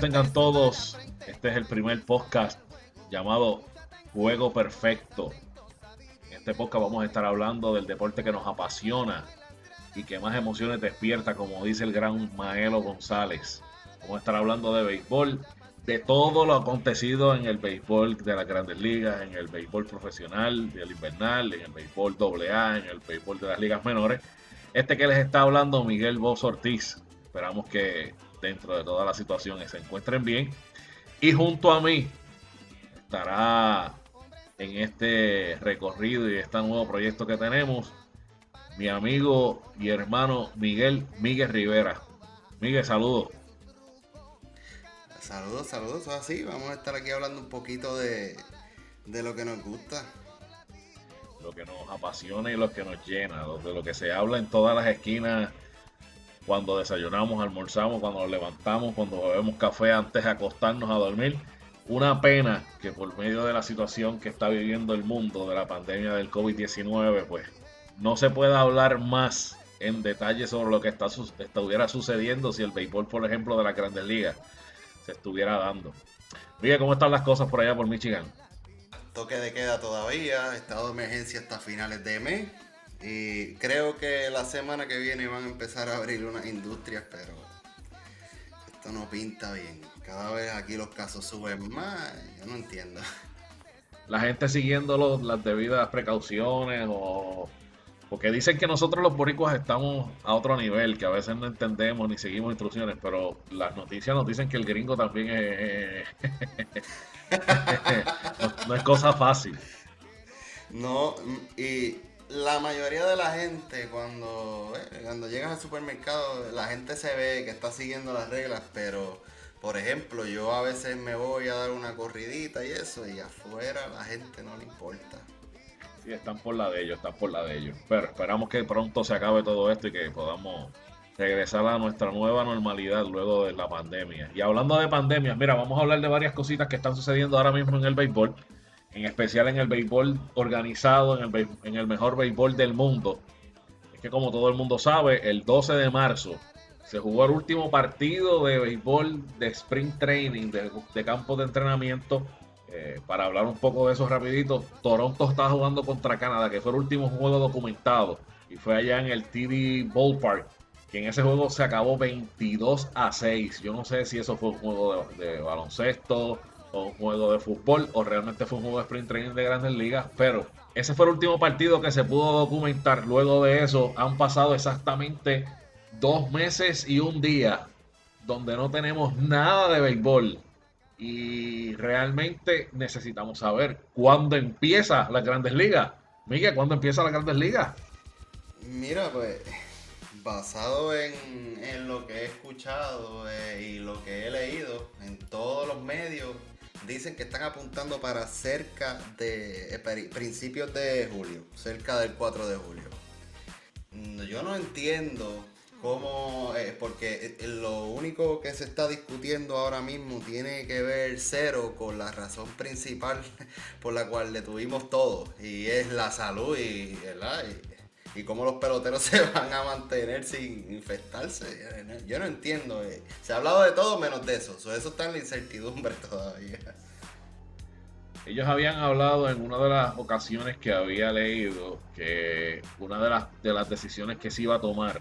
Tengan todos. Este es el primer podcast llamado Juego Perfecto. En este podcast vamos a estar hablando del deporte que nos apasiona y que más emociones despierta, como dice el gran Maelo González. Vamos a estar hablando de béisbol, de todo lo acontecido en el béisbol de las grandes ligas, en el béisbol profesional, del invernal, en el béisbol AA, en el béisbol de las ligas menores. Este que les está hablando, Miguel Bosch Ortiz. Esperamos que dentro de todas las situaciones se encuentren bien. Y junto a mí estará en este recorrido y este nuevo proyecto que tenemos mi amigo y hermano Miguel Miguel Rivera. Miguel, saludos. Saludos, saludos, así. Vamos a estar aquí hablando un poquito de, de lo que nos gusta. Lo que nos apasiona y lo que nos llena, de lo que se habla en todas las esquinas cuando desayunamos, almorzamos, cuando nos levantamos, cuando bebemos café antes de acostarnos a dormir. Una pena que por medio de la situación que está viviendo el mundo de la pandemia del COVID-19, pues no se pueda hablar más en detalle sobre lo que está, estuviera sucediendo si el béisbol, por ejemplo, de la Grandes Ligas se estuviera dando. Mira, ¿cómo están las cosas por allá por Michigan? Toque de queda todavía, estado de emergencia hasta finales de mes. Y creo que la semana que viene van a empezar a abrir unas industrias, pero esto no pinta bien. Cada vez aquí los casos suben más, yo no entiendo. La gente siguiendo las debidas precauciones o... Porque dicen que nosotros los boricuas estamos a otro nivel, que a veces no entendemos ni seguimos instrucciones, pero las noticias nos dicen que el gringo también es... no es cosa fácil. No, y la mayoría de la gente cuando, eh, cuando llegas al supermercado, la gente se ve que está siguiendo las reglas, pero por ejemplo, yo a veces me voy a dar una corridita y eso, y afuera la gente no le importa. Sí, están por la de ellos, están por la de ellos. Pero esperamos que pronto se acabe todo esto y que podamos regresar a nuestra nueva normalidad luego de la pandemia. Y hablando de pandemias, mira, vamos a hablar de varias cositas que están sucediendo ahora mismo en el béisbol en especial en el béisbol organizado, en el, en el mejor béisbol del mundo. Es que como todo el mundo sabe, el 12 de marzo se jugó el último partido de béisbol de Spring Training, de, de campo de entrenamiento. Eh, para hablar un poco de eso rapidito, Toronto está jugando contra Canadá, que fue el último juego documentado. Y fue allá en el TD Ballpark, que en ese juego se acabó 22 a 6. Yo no sé si eso fue un juego de baloncesto, o un juego de fútbol o realmente fue un juego de sprint training de grandes ligas, pero ese fue el último partido que se pudo documentar. Luego de eso han pasado exactamente dos meses y un día donde no tenemos nada de béisbol y realmente necesitamos saber cuándo empieza las grandes ligas. Miguel, ¿cuándo empieza las grandes ligas? Mira, pues basado en, lo que he escuchado eh, y lo que he leído en todos los medios, dicen que están apuntando para cerca de eh, principios de julio, cerca del 4 de julio. Mm, yo no entiendo cómo, eh, porque eh, lo único que se está discutiendo ahora mismo tiene que ver cero con la razón principal por la cual le tuvimos todo, y es la salud y, y cómo los peloteros se van a mantener sin infectarse. Yo no entiendo. Eh. Se ha hablado de todo menos de eso. Eso está en la incertidumbre todavía. Ellos habían hablado en una de las ocasiones que había leído que una de las, de las decisiones que se iba a tomar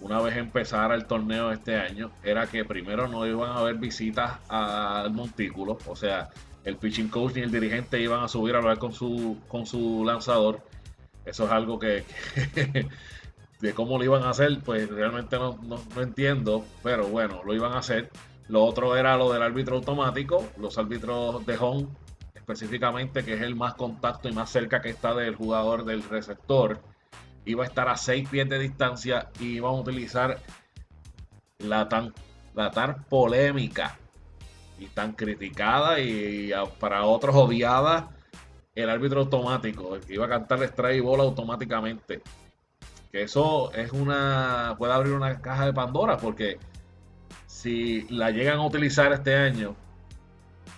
una vez empezara el torneo este año era que primero no iban a haber visitas al montículo, o sea, el pitching coach ni el dirigente iban a subir a hablar con su, con su lanzador eso es algo que, de cómo lo iban a hacer, pues realmente no, entiendo, pero bueno, lo iban a hacer. Lo otro era lo del árbitro automático, los árbitros de home específicamente, que es el más contacto y más cerca que está del jugador del receptor, iba a estar a seis pies de distancia y iban a utilizar la tan, la polémica y tan criticada y para otros odiada el árbitro automático, iba a cantar strike y bola automáticamente. Que eso es una. puede abrir una caja de Pandora, porque si la llegan a utilizar este año,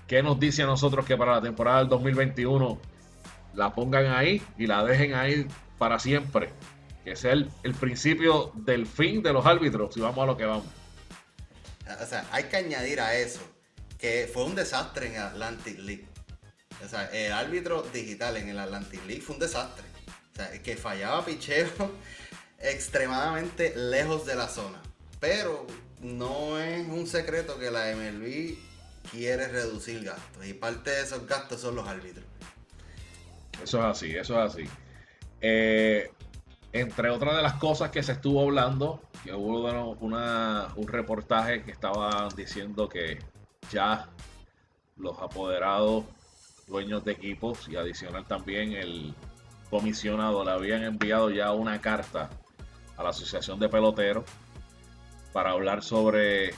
¿qué nos dice a nosotros que para la temporada del 2021 la pongan ahí y la dejen ahí para siempre? Que es el, el principio del fin de los árbitros, si vamos a lo que vamos. o sea, hay que añadir a eso que fue un desastre en Atlantic League. O sea, el árbitro digital en el Atlantic League fue un desastre. O sea, que fallaba picheo extremadamente lejos de la zona. Pero no es un secreto que la MLB quiere reducir gastos. Y parte de esos gastos son los árbitros. Eso es así, eso es así. Eh, entre otras de las cosas que se estuvo hablando, que hubo un reportaje que estaba diciendo que ya los apoderados, dueños de equipos y adicional también el comisionado le habían enviado ya una carta a la Asociación de Peloteros para hablar sobre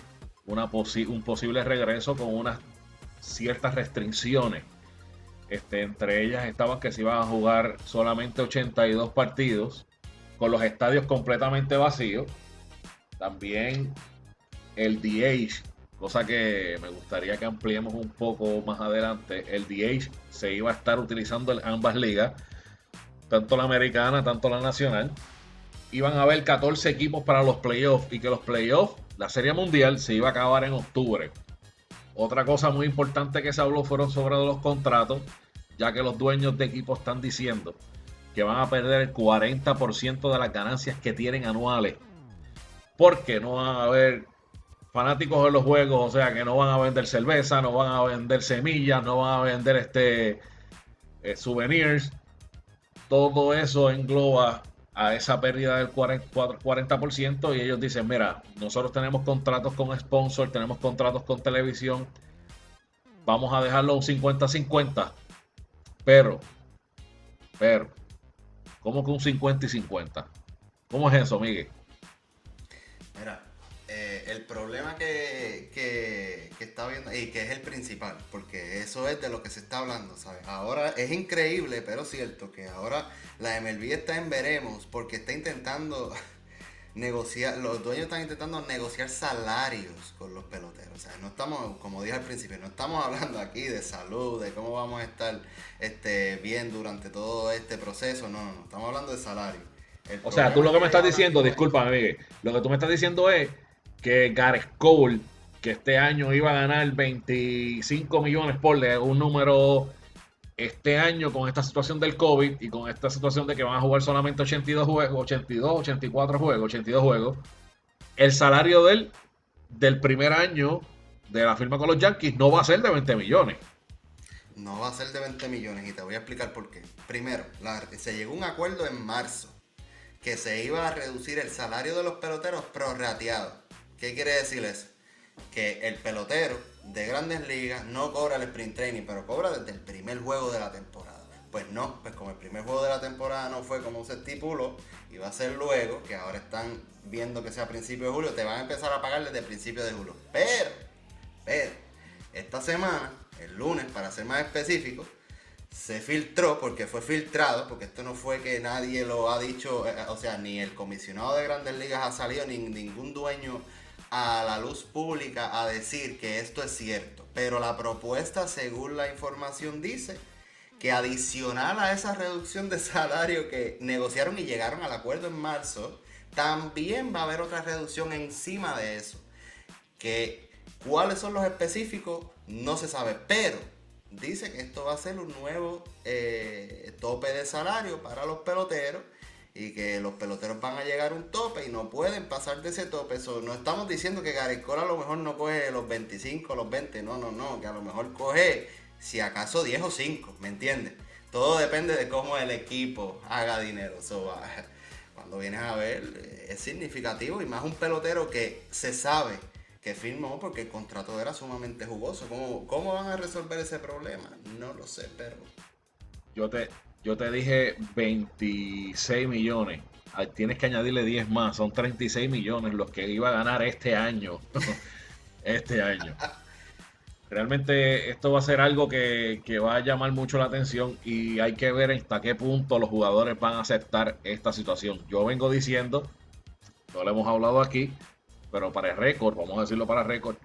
una un posible regreso con unas ciertas restricciones. Este, entre ellas estaban que se iban a jugar solamente 82 partidos con los estadios completamente vacíos. También el DH, cosa que me gustaría que ampliemos un poco más adelante, el DH se iba a estar utilizando en ambas ligas, tanto la americana, tanto la nacional. Iban a haber 14 equipos para los playoffs y que los playoffs, la Serie Mundial, se iba a acabar en octubre. Otra cosa muy importante que se habló fueron sobre los contratos, ya que los dueños de equipos están diciendo que van a perder el 40% de las ganancias que tienen anuales. Porque no van a haber fanáticos de los juegos, o sea que no van a vender cerveza, no van a vender semillas, no van a vender este eh, souvenirs. Todo eso engloba a esa pérdida del 40%, y ellos dicen, mira, nosotros tenemos contratos con sponsor, tenemos contratos con televisión, vamos a dejarlo un 50-50, pero, pero, ¿cómo que un 50 y 50? ¿Cómo es eso, Miguel? El problema que, que, está viendo y que es el principal, porque eso es de lo que se está hablando, ¿sabes? Ahora es increíble, pero cierto, que ahora la MLB está en veremos porque está intentando negociar, los dueños están intentando negociar salarios con los peloteros. O sea, no estamos, como dije al principio, no estamos hablando aquí de salud, de cómo vamos a estar este, bien durante todo este proceso. No, no, no, estamos hablando de salario. o sea, tú lo que me estás diciendo, disculpa, Miguel, lo que tú me estás diciendo es que Gareth Cole, que este año iba a ganar 25 millones por un número este año con esta situación del COVID y con esta situación de que van a jugar solamente 82 juegos, 82, 84 juegos, 82 juegos, el salario del, del primer año de la firma con los Yankees no va a ser de 20 millones. No va a ser de 20 millones y te voy a explicar por qué. Primero, se llegó a un acuerdo en marzo que se iba a reducir el salario de los peloteros prorrateado. ¿Qué quiere decir eso? Que el pelotero de grandes ligas no cobra el sprint training, pero cobra desde el primer juego de la temporada. Pues no, pues como el primer juego de la temporada no fue como se estipuló, y va a ser luego, que ahora están viendo que sea a principio de julio, te van a empezar a pagar desde principio de julio. Pero, pero, esta semana, el lunes, para ser más específico, se filtró, porque fue filtrado, porque esto no fue que nadie lo ha dicho, eh, o sea, ni el comisionado de grandes ligas ha salido, ni ningún dueño a la luz pública a decir que esto es cierto. Pero la propuesta, según la información, dice que adicional a esa reducción de salario que negociaron y llegaron al acuerdo en marzo, también va a haber otra reducción encima de eso. Que cuáles son los específicos no se sabe, pero dice que esto va a ser un nuevo eh, tope de salario para los peloteros y que los peloteros van a llegar a un tope y no pueden pasar de ese tope. no estamos diciendo que Cora a lo mejor no coge los 25, los 20, no, no, no, que a lo mejor coge si acaso 10 o 5, ¿me entiendes? Todo depende de cómo el equipo haga dinero. cuando vienes a ver, es significativo y más un pelotero que se sabe que firmó porque el contrato era sumamente jugoso. ¿Cómo, cómo van a resolver ese problema? No lo sé, pero... Yo te, yo te dije 26 millones. Tienes que añadirle 10 más. Son 36 millones los que iba a ganar este año. este año. Realmente esto va a ser algo que, que, va a llamar mucho la atención y hay que ver hasta qué punto los jugadores van a aceptar esta situación. Yo vengo diciendo, no lo hemos hablado aquí, pero para el récord, vamos a decirlo para el récord,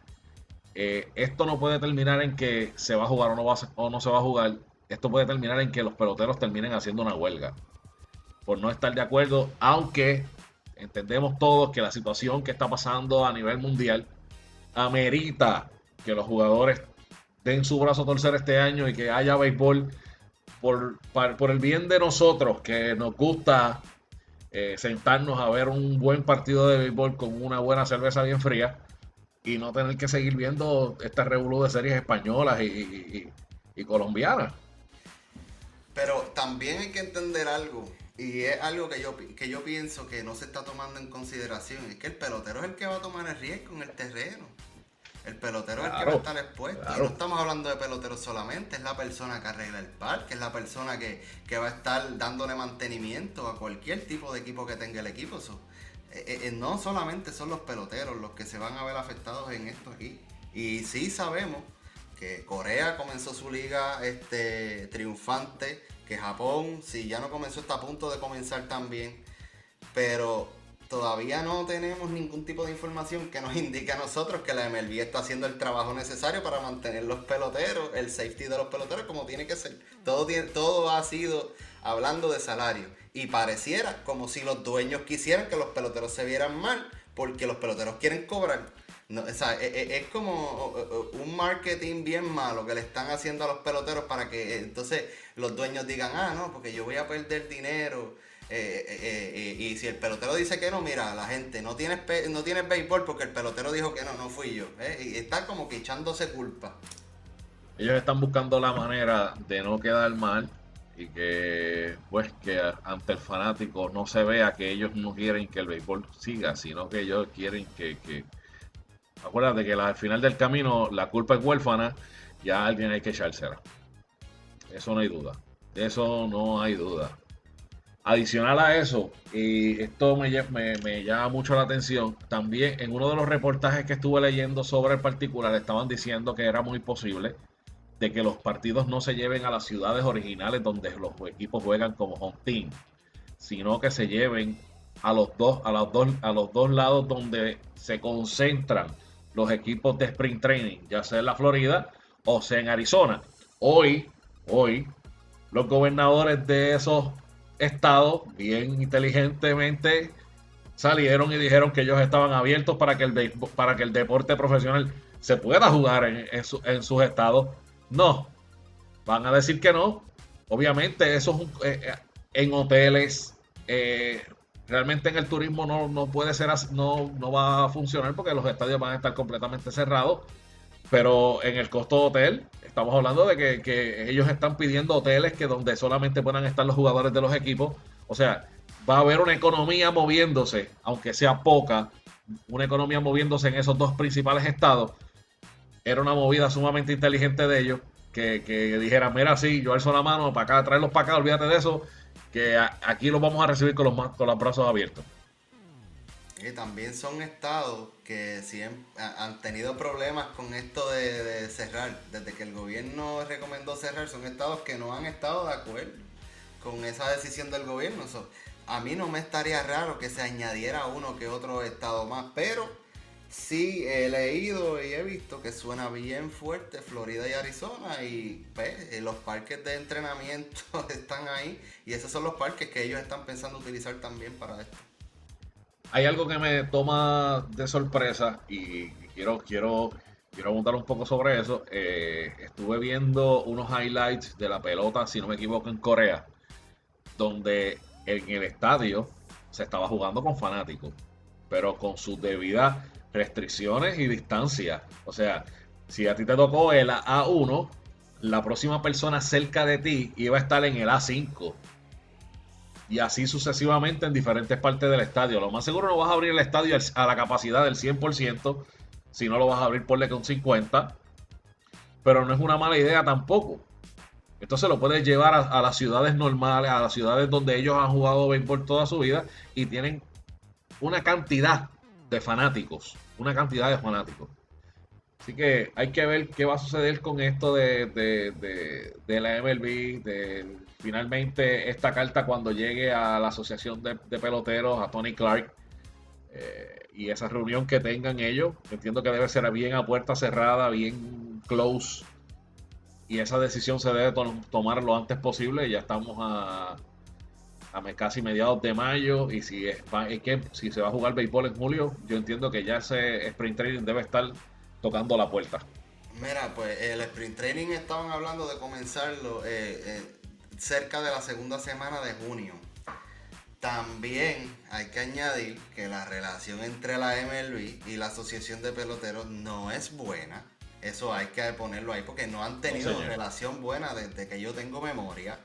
eh, esto no puede terminar en que se va a jugar o no, va o no se va a jugar esto puede terminar en que los peloteros terminen haciendo una huelga por no estar de acuerdo, aunque entendemos todos que la situación que está pasando a nivel mundial amerita que los jugadores den su brazo a torcer este año y que haya béisbol por, por el bien de nosotros, que nos gusta eh, sentarnos a ver un buen partido de béisbol con una buena cerveza bien fría y no tener que seguir viendo esta revolución de series españolas y, colombianas. Pero también hay que entender algo, y es algo que yo, que yo pienso que no se está tomando en consideración, es que el pelotero es el que va a tomar el riesgo en el terreno. El pelotero es el que va a estar expuesto. Y no estamos hablando de peloteros solamente, es la persona que arregla el parque, es la persona que, va a estar dándole mantenimiento a cualquier tipo de equipo que tenga el equipo. Eh, eh, eh, no solamente son los peloteros los que se van a ver afectados en esto aquí. Y sí sabemos que Corea comenzó su liga este, triunfante, que Japón, si ya no comenzó, está a punto de comenzar también. Pero todavía no tenemos ningún tipo de información que nos indique a nosotros que la MLB está haciendo el trabajo necesario para mantener los peloteros, el safety de los peloteros como tiene que ser. Todo, todo ha sido hablando de salario. Y pareciera como si los dueños quisieran que los peloteros se vieran mal porque los peloteros quieren cobrar. No, o sea, es, e, es, como un marketing bien malo que le están haciendo a los peloteros para que entonces los dueños digan, ah, no, porque yo voy a perder dinero eh, eh, eh, y si el pelotero dice que no, mira, la gente no tiene no tiene béisbol porque el pelotero dijo que no, no fui yo. Y está como que echándose culpa. Ellos están buscando la manera de no quedar mal y que pues que ante el fanático no se vea que ellos no quieren que el béisbol siga, sino que ellos quieren que, que... acuérdate que al final del camino la culpa es huérfana, ya alguien hay que echársela. Eso no hay duda. Eso no hay duda. Adicional a eso, y esto me, me, llama mucho la atención, también en uno de los reportajes que estuve leyendo sobre el particular estaban diciendo que era muy posible de que los partidos no se lleven a las ciudades originales donde los equipos juegan como home team, sino que se lleven a los dos, a los dos, a los dos lados donde se concentran los equipos de sprint training, ya sea en la Florida o sea en Arizona. Hoy, hoy, los gobernadores de esos estados bien inteligentemente salieron y dijeron que ellos estaban abiertos para que el, para que el deporte profesional se pueda jugar en, sus estados. No, van a decir que no. Obviamente, eso es eh, eh, en hoteles. Eh, realmente en el turismo no, no puede ser no, no va a funcionar porque los estadios van a estar completamente cerrados. Pero en el costo de hotel, estamos hablando de que, ellos están pidiendo hoteles que donde solamente puedan estar los jugadores de los equipos. O sea, va a haber una economía moviéndose, aunque sea poca, una economía moviéndose en esos dos principales estados. Era una movida sumamente inteligente de ellos, que, dijeran, mira, sí, yo alzo la mano para acá, traerlos para acá, olvídate de eso, que aquí los vamos a recibir con los, con los brazos abiertos. Y también son estados que siempre han tenido problemas con esto de, cerrar. Desde que el gobierno recomendó cerrar, son estados que no han estado de acuerdo con esa decisión del gobierno. a mí no me estaría raro que se añadiera uno que otro estado más, pero sí he leído y he visto que suena bien fuerte Florida y Arizona y pues, eh, los parques de entrenamiento están ahí y esos son los parques que ellos están pensando utilizar también para esto hay algo que me toma de sorpresa y quiero, quiero, quiero un poco sobre eso. Eh, estuve viendo unos highlights de la pelota, si no me equivoco, en Corea, donde en el estadio se estaba jugando con fanáticos, pero con sus debidas restricciones y distancia. O sea, si a ti te tocó el A1, la próxima persona cerca de ti iba a estar en el A5 y así sucesivamente en diferentes partes del estadio. Lo más seguro no vas a abrir el estadio a la capacidad del 100%, si no lo vas a abrir por con 50, pero no es una mala idea tampoco. Esto se lo puedes llevar a, las ciudades normales, a las ciudades donde ellos han jugado béisbol toda su vida y tienen una cantidad de fanáticos, una cantidad de fanáticos. Así que hay que ver qué va a suceder con esto de, de la MLB, de finalmente esta carta cuando llegue a la asociación de, peloteros, a Tony Clark, eh, y esa reunión que tengan ellos, entiendo que debe ser bien a puerta cerrada, bien close, y esa decisión se debe tomar lo antes posible, ya estamos a, a casi mediados de mayo, y si, es, que, si se va a jugar béisbol en julio, yo entiendo que ya ese sprint training debe estar tocando la puerta. Mira, pues el sprint training estaban hablando de comenzarlo eh, eh, cerca de la segunda semana de junio. También hay que añadir que la relación entre la MLB y la Asociación de Peloteros no es buena. Eso hay que ponerlo ahí porque no han tenido relación buena desde que yo tengo memoria.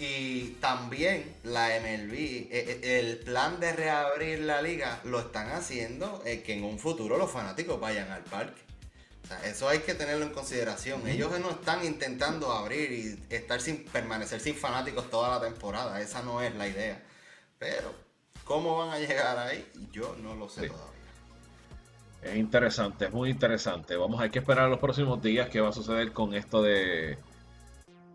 Y también la MLB, eh, eh, el plan de reabrir la liga lo están haciendo eh, que en un futuro los fanáticos vayan al parque. O sea, eso hay que tenerlo en consideración. Ellos no están intentando abrir y estar sin permanecer sin fanáticos toda la temporada. Esa no es la idea. Pero, ¿cómo van a llegar ahí? Yo no lo sé todavía. Es interesante, es muy interesante. Vamos, hay que esperar los próximos días qué va a suceder con esto de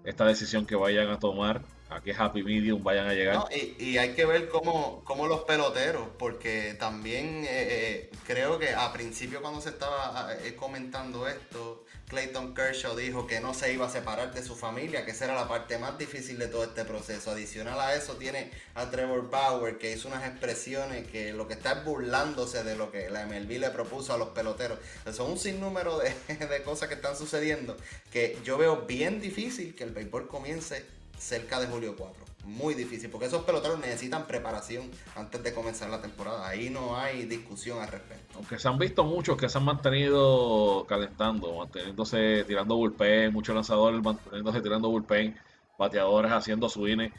esta decisión que vayan a tomar a qué happy medium vayan a llegar. y, hay que ver cómo, cómo, los peloteros, porque también eh, eh, creo que a principio cuando se estaba eh, comentando esto, Clayton Kershaw dijo que no se iba a separar de su familia, que esa era la parte más difícil de todo este proceso. Adicional a eso tiene a Trevor Bauer, que hizo unas expresiones que lo que está es burlándose de lo que la MLB le propuso a los peloteros. Son un sinnúmero de, de cosas que están sucediendo que yo veo bien difícil que el béisbol comience cerca de julio 4. Muy difícil, porque esos peloteros necesitan preparación antes de comenzar la temporada. Ahí no hay discusión al respecto. Aunque se han visto muchos que se han mantenido calentando, manteniéndose tirando bullpen, muchos lanzadores manteniéndose tirando bullpen, bateadores haciendo swing.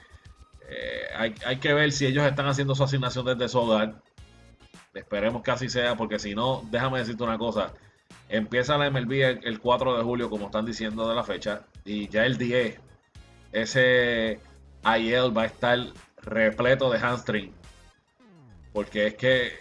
Eh, hay, que ver si ellos están haciendo su asignación desde su hogar. Esperemos que así sea, porque si no, déjame decirte una cosa. Empieza la MLB el, el 4 de julio, como están diciendo de la fecha, y ya el 10 ese IL va a estar repleto de hamstring. Porque es que.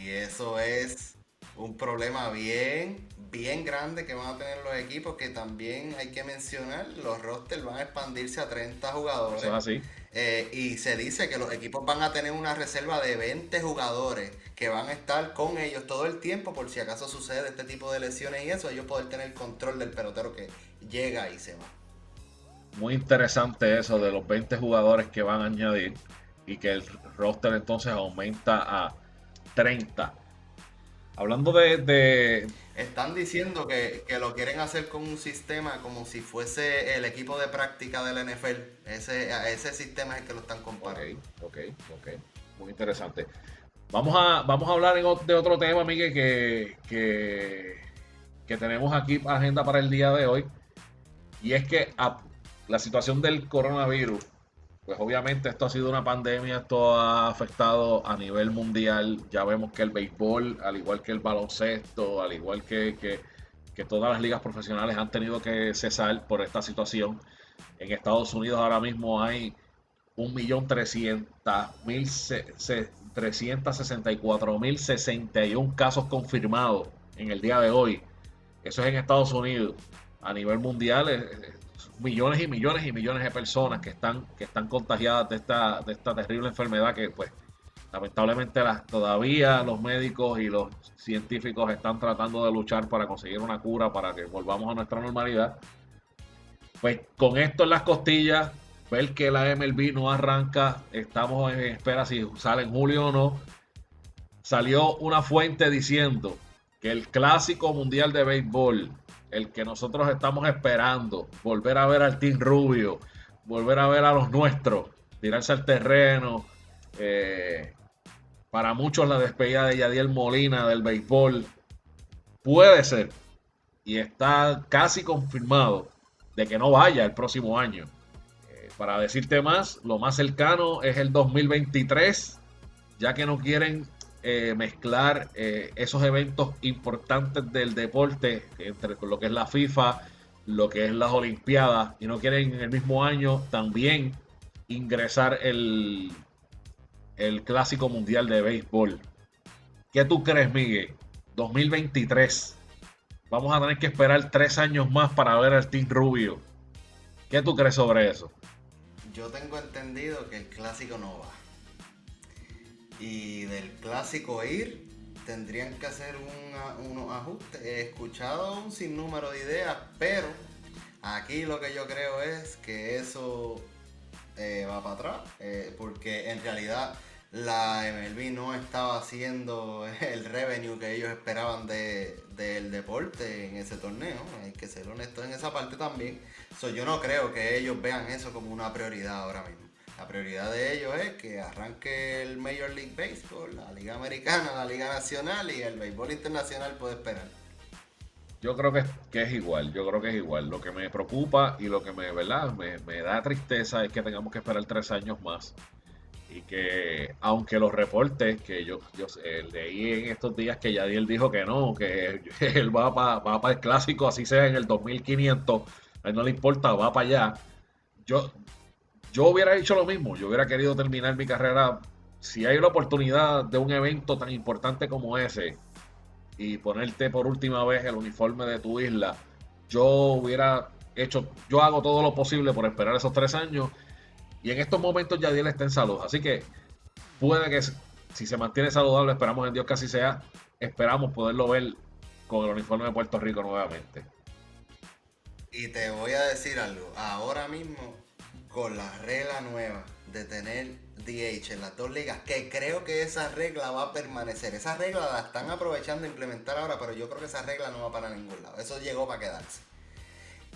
Y eso es un problema bien, bien grande que van a tener los equipos. Que también hay que mencionar: los rosters van a expandirse a 30 jugadores. así. Eh, y se dice que los equipos van a tener una reserva de 20 jugadores que van a estar con ellos todo el tiempo por si acaso sucede este tipo de lesiones y eso, ellos poder tener control del pelotero que llega y se va muy interesante eso de los 20 jugadores que van a añadir y que el roster entonces aumenta a 30. Hablando de... Están diciendo que, lo quieren hacer con un sistema como si fuese el equipo de práctica del NFL. Ese, ese sistema es el que lo están comparando. Ok, ok, ok. Muy interesante. Vamos a, vamos a hablar de otro tema, Miguel, que, que, que tenemos aquí agenda para el día de hoy. Y es que a, la situación del coronavirus, pues obviamente esto ha sido una pandemia, esto ha afectado a nivel mundial. Ya vemos que el béisbol, al igual que el baloncesto, al igual que, que, todas las ligas profesionales han tenido que cesar por esta situación. En Estados Unidos ahora mismo hay 1.364.061 casos confirmados en el día de hoy. Eso es en Estados Unidos. A nivel mundial millones y millones y millones de personas que están, que están contagiadas de esta, de esta terrible enfermedad que pues lamentablemente las, todavía los médicos y los científicos están tratando de luchar para conseguir una cura para que volvamos a nuestra normalidad. Pues con esto en las costillas, ver que la MLB no arranca, estamos en espera si sale en julio o no. Salió una fuente diciendo que el clásico mundial de béisbol el que nosotros estamos esperando, volver a ver al Team Rubio, volver a ver a los nuestros, tirarse al terreno. Eh, para muchos la despedida de Yadiel Molina del béisbol puede ser y está casi confirmado de que no vaya el próximo año. Eh, para decirte más, lo más cercano es el 2023, ya que no quieren eh, mezclar eh, esos eventos importantes del deporte entre lo que es la FIFA, lo que es las Olimpiadas, y no quieren en el mismo año también ingresar el, el Clásico Mundial de Béisbol. ¿Qué tú crees, Miguel? 2023. Vamos a tener que esperar tres años más para ver al Team Rubio. ¿Qué tú crees sobre eso? Yo tengo entendido que el clásico no va y del clásico ir tendrían que hacer unos ajustes. He escuchado un sinnúmero de ideas, pero aquí lo que yo creo es que eso eh, va para atrás, eh, porque en realidad la MLB no estaba haciendo el revenue que ellos esperaban de, del deporte en ese torneo. Hay que ser honesto en esa parte también. So, yo no creo que ellos vean eso como una prioridad ahora mismo. La prioridad de ellos es que arranque el Major League Baseball, la Liga Americana, la Liga Nacional y el béisbol internacional puede esperar. Yo creo que, que, es igual, yo creo que es igual. Lo que me preocupa y lo que me, ¿verdad? me, me da tristeza es que tengamos que esperar tres años más y que aunque los reportes que yo, yo leí en estos días que Yadiel dijo que no, que él va para va el clásico, así sea en el 2500, a él no le importa, va para allá. Yo, yo hubiera hecho lo mismo, yo hubiera querido terminar mi carrera, si hay la oportunidad de un evento tan importante como ese y ponerte por última vez el uniforme de tu isla, yo hubiera hecho, yo hago todo lo posible por esperar esos tres años y en estos momentos Yadiel está en salud. Así que puede que si se mantiene saludable, esperamos en Dios que así sea, esperamos poderlo ver con el uniforme de Puerto Rico nuevamente. Y te voy a decir algo, ahora mismo con la regla nueva de tener DH en las dos ligas, que creo que esa regla va a permanecer. Esa regla la están aprovechando a implementar ahora, pero yo creo que esa regla no va para ningún lado. Eso llegó para quedarse.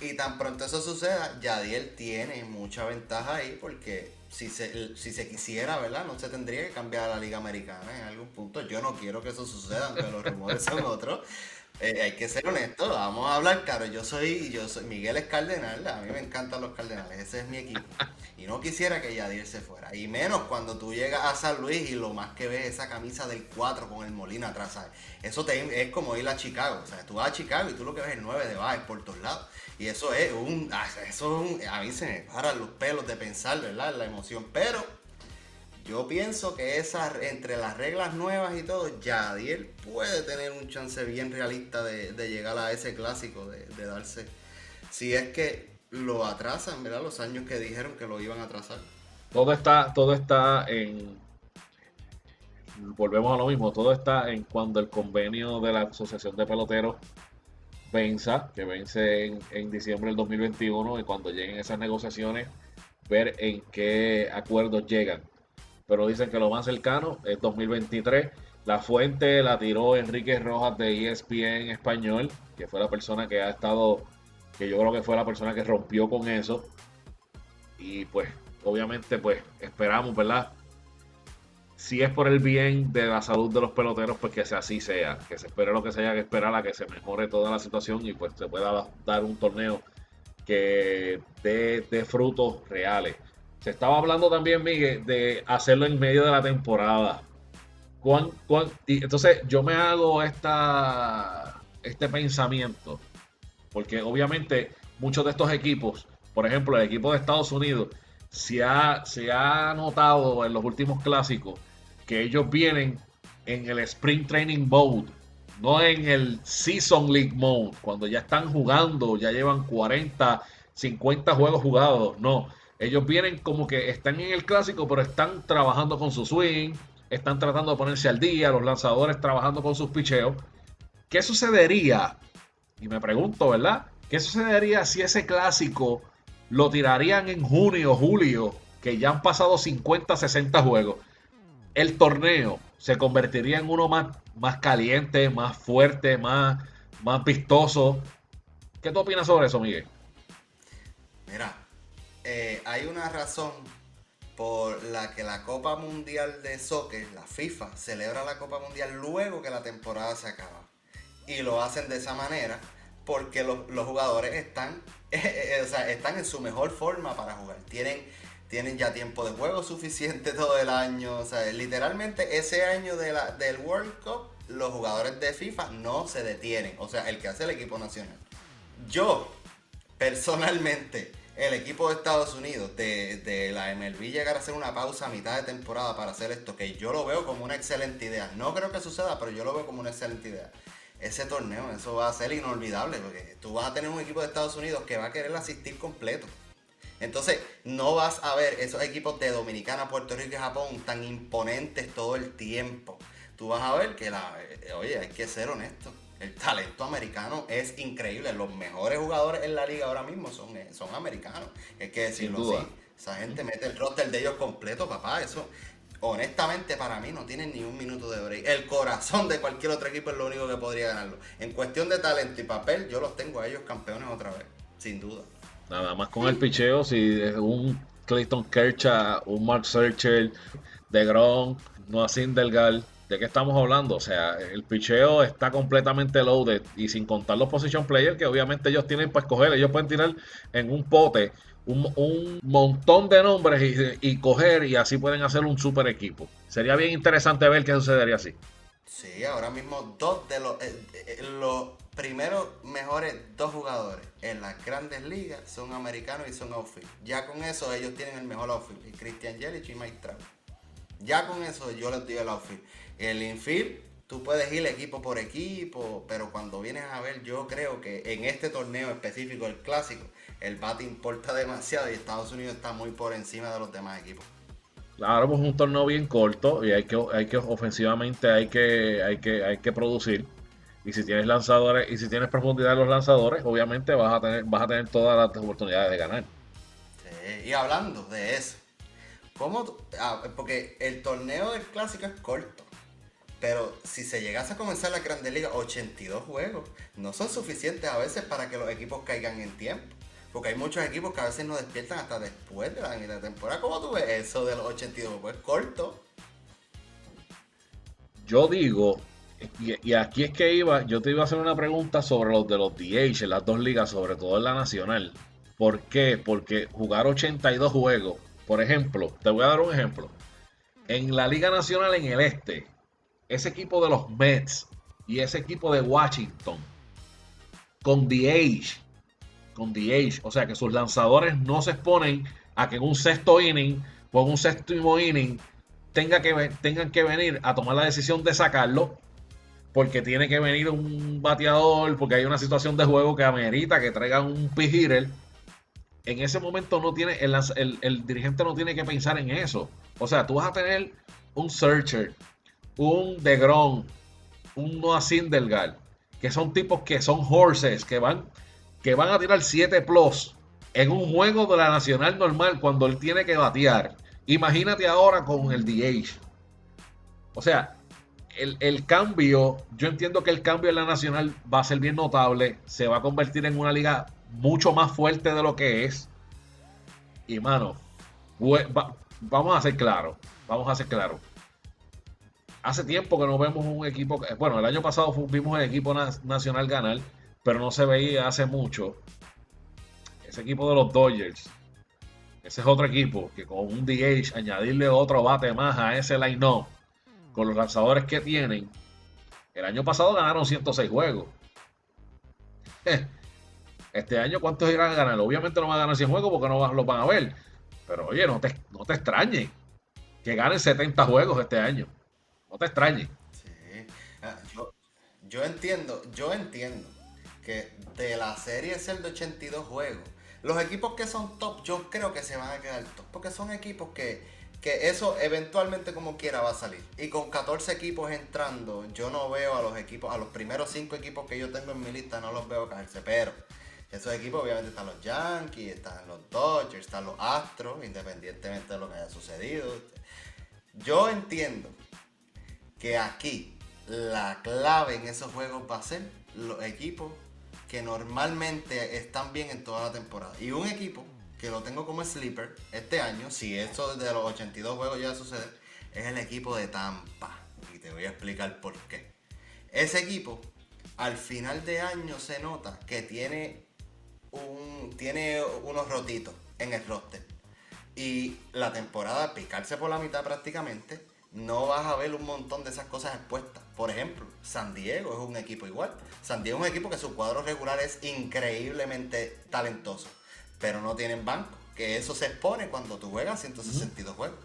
Y tan pronto eso suceda, Yadiel tiene mucha ventaja ahí porque si se, si se quisiera, ¿verdad? No se tendría que cambiar a la Liga Americana en algún punto. Yo no quiero que eso suceda, aunque los rumores son otros. Eh, hay que ser honesto, vamos a hablar claro. Yo soy, yo soy, Miguel es cardenal, a mí me encantan los cardenales, ese es mi equipo. Y no quisiera que Yadier se fuera. Y menos cuando tú llegas a San Luis y lo más que ves esa camisa del 4 con el Molina atrás, ¿sabes? Eso te, es como ir a Chicago, o sea, tú vas a Chicago y tú lo que ves es el 9 de Baez por todos lados. Y eso es un, ah, eso es un, a mí se me paran los pelos de pensar, ¿verdad? La emoción. Pero yo pienso que esa, entre las reglas nuevas y todo, Yadiel puede tener un chance bien realista de, llegar a ese clásico, de, darse. Si es que lo atrasan, ¿verdad? Los años que dijeron que lo iban a atrasar. Todo está, todo está en. Volvemos a lo mismo, todo está en cuando el convenio de la Asociación de Peloteros venza, que vence en, en diciembre del 2021, y cuando lleguen esas negociaciones, ver en qué acuerdos llegan pero dicen que lo más cercano es 2023. La fuente la tiró Enrique Rojas de ESPN español, que fue la persona que ha estado, que yo creo que fue la persona que rompió con eso. Y pues, obviamente, pues esperamos, ¿verdad? Si es por el bien de la salud de los peloteros, pues que así sea, que se espere lo que se haya que esperar a que se mejore toda la situación y pues se pueda dar un torneo que dé frutos reales. Se estaba hablando también, Miguel, de hacerlo en medio de la temporada. ¿Cuán, entonces yo me hago esta, este pensamiento, porque obviamente muchos de estos equipos, por ejemplo, el equipo de Estados Unidos, se ha, se ha notado en los últimos clásicos que ellos vienen en el Spring Training Mode, no en el Season League Mode, cuando ya están jugando, ya llevan 40, 50 juegos jugados, no ellos vienen como que están en el clásico, pero están trabajando con su swing, están tratando de ponerse al día, los lanzadores trabajando con sus picheos. ¿Qué sucedería? Y me pregunto, ¿verdad? ¿Qué sucedería si ese clásico lo tirarían en junio julio, que ya han pasado 50, 60 juegos? El torneo se convertiría en uno más, más caliente, más fuerte, más, más vistoso. ¿Qué tú opinas sobre eso, Miguel? Mira, eh, hay una razón por la que la Copa Mundial de Soccer, la FIFA, celebra la Copa Mundial luego que la temporada se acaba. Y lo hacen de esa manera porque los, jugadores están, eh, están en su mejor forma para jugar. Tienen, tienen ya tiempo de juego suficiente todo el año. O sea, literalmente ese año del World Cup, los jugadores de FIFA no se detienen. O sea, el que hace el equipo nacional. Yo, personalmente, el equipo de Estados Unidos de, la MLB llegar a hacer una pausa a mitad de temporada para hacer esto, que yo lo veo como una excelente idea. No creo que suceda, pero yo lo veo como una excelente idea. Ese torneo, eso va a ser inolvidable, porque tú vas a tener un equipo de Estados Unidos que va a querer asistir completo. Entonces, no vas a ver esos equipos de Dominicana, Puerto Rico y Japón tan imponentes todo el tiempo. Tú vas a ver que la, eh, oye, hay que ser honesto el talento americano es increíble. Los mejores jugadores en la liga ahora mismo son, eh, son americanos. Hay que decirlo así. Esa gente mete el roster de ellos completo, papá. Eso. honestamente para mí no tienen ni un minuto de break. El corazón de cualquier otro equipo es lo único que podría ganarlo. En cuestión de talento y papel, yo los tengo a ellos campeones otra vez, sin duda. Nada más con el picheo, si es un Clayton Kershaw, un Mark Searcher, de Gron, Noah Sindelgal, ¿de qué estamos hablando? O sea, el picheo está completamente loaded y sin contar los position players que obviamente ellos tienen para escoger, ellos pueden tirar en un pote un, montón de nombres y, coger y así pueden hacer un super equipo. Sería bien interesante ver qué sucedería así. Sí, ahora mismo dos de los, eh, eh, los primeros mejores dos jugadores en las grandes ligas son americanos y son outfield. Ya con eso ellos tienen el mejor outfield, Christian Yelich y Mike Trout. Ya con eso yo les doy el outfield. El infield, tú puedes ir equipo por equipo, pero cuando vienes a ver, yo creo que en este torneo específico, el clásico, el bat importa demasiado y Estados Unidos está muy por encima de los demás equipos. Claro, pues es un torneo bien corto y hay que, hay que ofensivamente hay que, hay que, hay que producir. Y si tienes lanzadores y si tienes profundidad en los lanzadores, obviamente vas a tener, vas a tener todas las oportunidades de ganar. Sí, y hablando de eso, ¿cómo, ah, porque el torneo del clásico es corto. Pero si se llegase a comenzar la Grande Liga, 82 juegos no son suficientes a veces para que los equipos caigan en tiempo. Porque hay muchos equipos que a veces no despiertan hasta después de la, temporada. ¿Cómo tú ves eso de los 82? Pues corto. Yo digo, y, aquí es que iba, yo te iba a hacer una pregunta sobre los de los DH las dos ligas, sobre todo en la nacional. ¿Por qué? Porque jugar 82 juegos, por ejemplo, te voy a dar un ejemplo. En la Liga Nacional en el Este, ese equipo de los Mets y ese equipo de Washington, con DH, con DH. O sea que sus lanzadores no se exponen a que en un sexto inning o en un séptimo inning tenga que, tengan que venir a tomar la decisión de sacarlo. Porque tiene que venir un bateador, porque hay una situación de juego que amerita que traigan un p hitter. En ese momento no tiene, el, dirigente no tiene que pensar en eso. O sea, tú vas a tener un Searcher, un DeGrom, un Noah Sindelgar, que son tipos que son horses, que van que van a tirar 7 plus en un juego de la nacional normal cuando él tiene que batear. Imagínate ahora con el DH. O sea, el, cambio, yo entiendo que el cambio en la nacional va a ser bien notable. Se va a convertir en una liga mucho más fuerte de lo que es. Y mano, vamos a ser claros. Vamos a ser claros. Hace tiempo que no vemos un equipo. Bueno, el año pasado vimos el equipo nacional ganar pero no se veía hace mucho. Ese equipo de los Dodgers, ese es otro equipo que con un DH, añadirle otro bate más a ese line-up, con los lanzadores que tienen, el año pasado ganaron 106 juegos. Este año, ¿cuántos irán a ganar? Obviamente no van a ganar 100 juegos porque no los van a ver. Pero oye, no te, no te extrañe que ganen 70 juegos este año. Te extrañe. Ah, yo entiendo, yo entiendo que de la serie es el de 82 juegos. Los equipos que son top, yo creo que se van a quedar top, porque son equipos que, que eso eventualmente como quiera va a salir. Y con 14 equipos entrando, yo no veo a los equipos, a los primeros 5 equipos que yo tengo en mi lista, no los veo caerse, pero esos equipos obviamente están los Yankees, están los Dodgers, están los Astros, independientemente de lo que haya sucedido. Yo entiendo que aquí la clave en esos juegos va a ser los equipos que normalmente están bien en toda la temporada. Y un equipo que lo tengo como sleeper este año, si esto de los 82 juegos ya sucede, es el equipo de Tampa. Y te voy a explicar por qué. Ese equipo, al final de año se nota que tiene, un, tiene unos rotitos en el roster. Y la temporada, picarse por la mitad prácticamente, no vas a ver un montón de esas cosas expuestas. Por ejemplo, San Diego es un equipo igual. San Diego es un equipo que su cuadro regular es increíblemente talentoso, pero no tienen banco. Que eso se expone cuando tú juegas 162 juegos.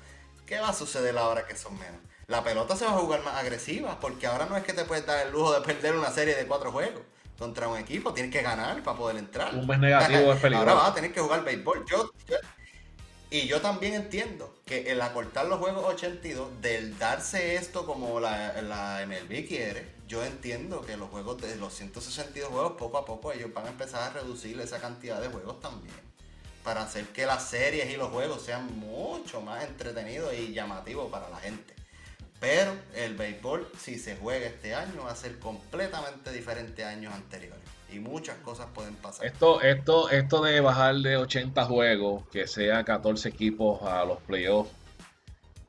¿Qué va a suceder ahora que son menos? La pelota se va a jugar más agresiva, porque ahora no es que te puedes dar el lujo de perder una serie de cuatro juegos contra un equipo, tienes que ganar para poder entrar. Un mes negativo es peligroso. Ahora vas a tener que jugar béisbol. yo, y yo también entiendo que el acortar los juegos 82, del darse esto como la, MLB quiere, yo entiendo que los juegos de los 162 juegos, poco a poco ellos van a empezar a reducir esa cantidad de juegos también. para hacer que las series y los juegos sean mucho más entretenidos y llamativos para la gente. Pero el béisbol, si se juega este año, va a ser completamente diferente a años anteriores. Y muchas cosas pueden pasar. Esto, esto, esto de bajar de 80 juegos, que sea 14 equipos a los playoffs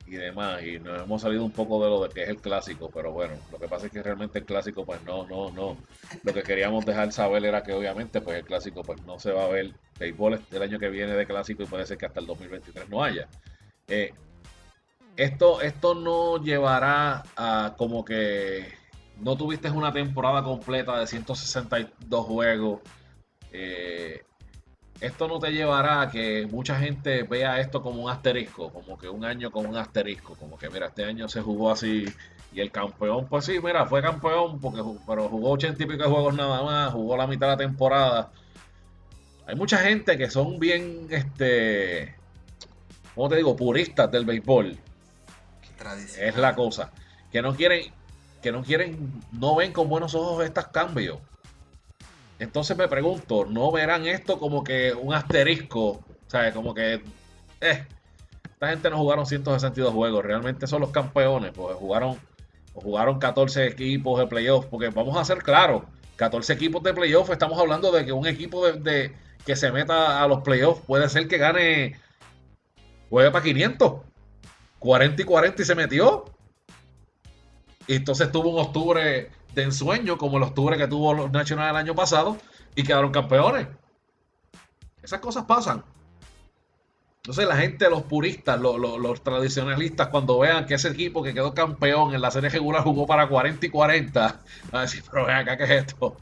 y demás, y nos hemos salido un poco de lo de que es el clásico, pero bueno, lo que pasa es que realmente el clásico, pues no, no, no. Lo que queríamos dejar saber era que obviamente, pues el clásico, pues no se va a ver. Béisbol el año que viene de clásico y puede ser que hasta el 2023 no haya. Eh, esto, esto no llevará a como que no tuviste una temporada completa de 162 juegos. Eh, esto no te llevará a que mucha gente vea esto como un asterisco, como que un año con un asterisco, como que mira, este año se jugó así y el campeón, pues sí, mira, fue campeón, porque, pero jugó 80 y pico de juegos nada más, jugó la mitad de la temporada. Hay mucha gente que son bien, este, ¿cómo te digo? Puristas del béisbol es la cosa. Que no quieren, que no quieren, no ven con buenos ojos estos cambios. Entonces me pregunto, ¿no verán esto como que un asterisco? ¿Sabes? Como que, eh, esta gente no jugaron 162 juegos, realmente son los campeones, pues jugaron, jugaron 14 equipos de playoffs, porque vamos a ser claros, 14 equipos de playoffs, estamos hablando de que un equipo de, que se meta a los playoffs puede ser que gane, juegue para 500. 40 y 40 y se metió. Entonces tuvo un octubre de ensueño, como el octubre que tuvo los Nacionales el año pasado, y quedaron campeones. Esas cosas pasan. Entonces la gente, los puristas, los, tradicionalistas, cuando vean que ese equipo que quedó campeón en la serie regular jugó para 40 y 40, van a decir, pero ven acá, ¿qué es esto?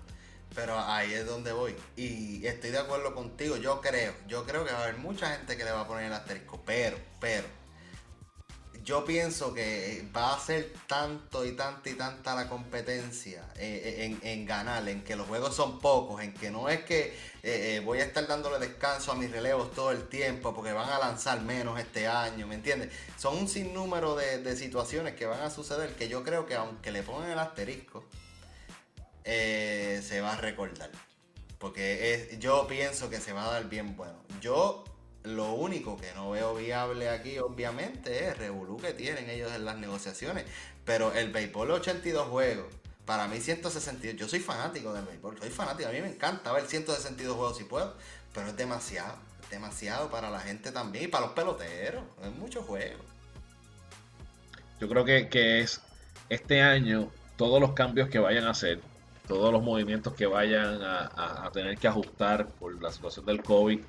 Pero ahí es donde voy. Y estoy de acuerdo contigo. Yo creo, yo creo que va a haber mucha gente que le va a poner el asterisco. Pero, pero, yo pienso que va a ser tanto y tanta y tanta la competencia eh, eh, en, ganar, en que los juegos son pocos, en que no es que eh, voy a estar dándole descanso a mis relevos todo el tiempo porque van a lanzar menos este año, ¿me entiendes? Son un sinnúmero de, situaciones que van a suceder que yo creo que aunque le pongan el asterisco, se va a recordar. Porque yo pienso que se va a dar bien bueno. Yo lo único que no veo viable aquí, obviamente, es revolú que tienen ellos en las negociaciones. Pero el béisbol 82 juegos, para mí 162, yo soy fanático del béisbol, soy fanático, a mí me encanta ver 162 juegos si puedo, pero es demasiado, demasiado para la gente también y para los peloteros, es mucho juego. Yo creo que, es este año todos los cambios que vayan a hacer, todos los movimientos que vayan a tener que ajustar por la situación del COVID,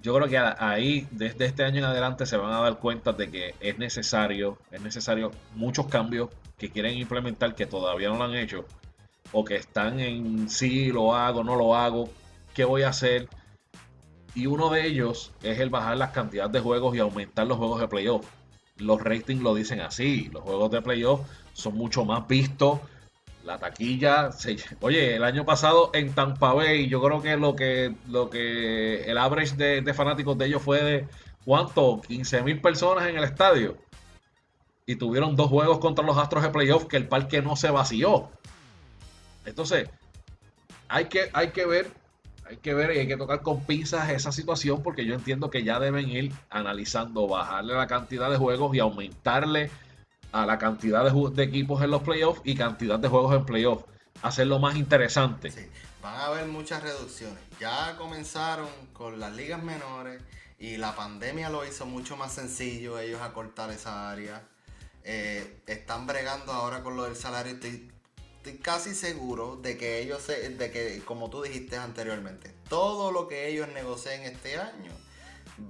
yo creo que ahí, desde este año en adelante, se van a dar cuenta de que es necesario, es necesario muchos cambios que quieren implementar que todavía no lo han hecho, o que están en sí, lo hago, no lo hago, qué voy a hacer. Y uno de ellos es el bajar las cantidades de juegos y aumentar los juegos de playoff. Los ratings lo dicen así, los juegos de playoff son mucho más vistos la taquilla oye el año pasado en Tampa Bay yo creo que lo que lo que el average de, fanáticos de ellos fue de cuánto 15 mil personas en el estadio. Y tuvieron dos juegos contra los Astros de playoff que el parque no se vació. Entonces hay que hay que ver hay que ver y hay que tocar con pinzas esa situación porque yo entiendo que ya deben ir analizando bajarle la cantidad de juegos y aumentarle a la cantidad de, equipos en los playoffs y cantidad de juegos en playoffs. Hacerlo más interesante. Sí, van a haber muchas reducciones. Ya comenzaron con las ligas menores y la pandemia lo hizo mucho más sencillo ellos acortar esa área. Eh, están bregando ahora con lo del salario. Estoy, casi seguro de que ellos, de que como tú dijiste anteriormente, todo lo que ellos negocien este año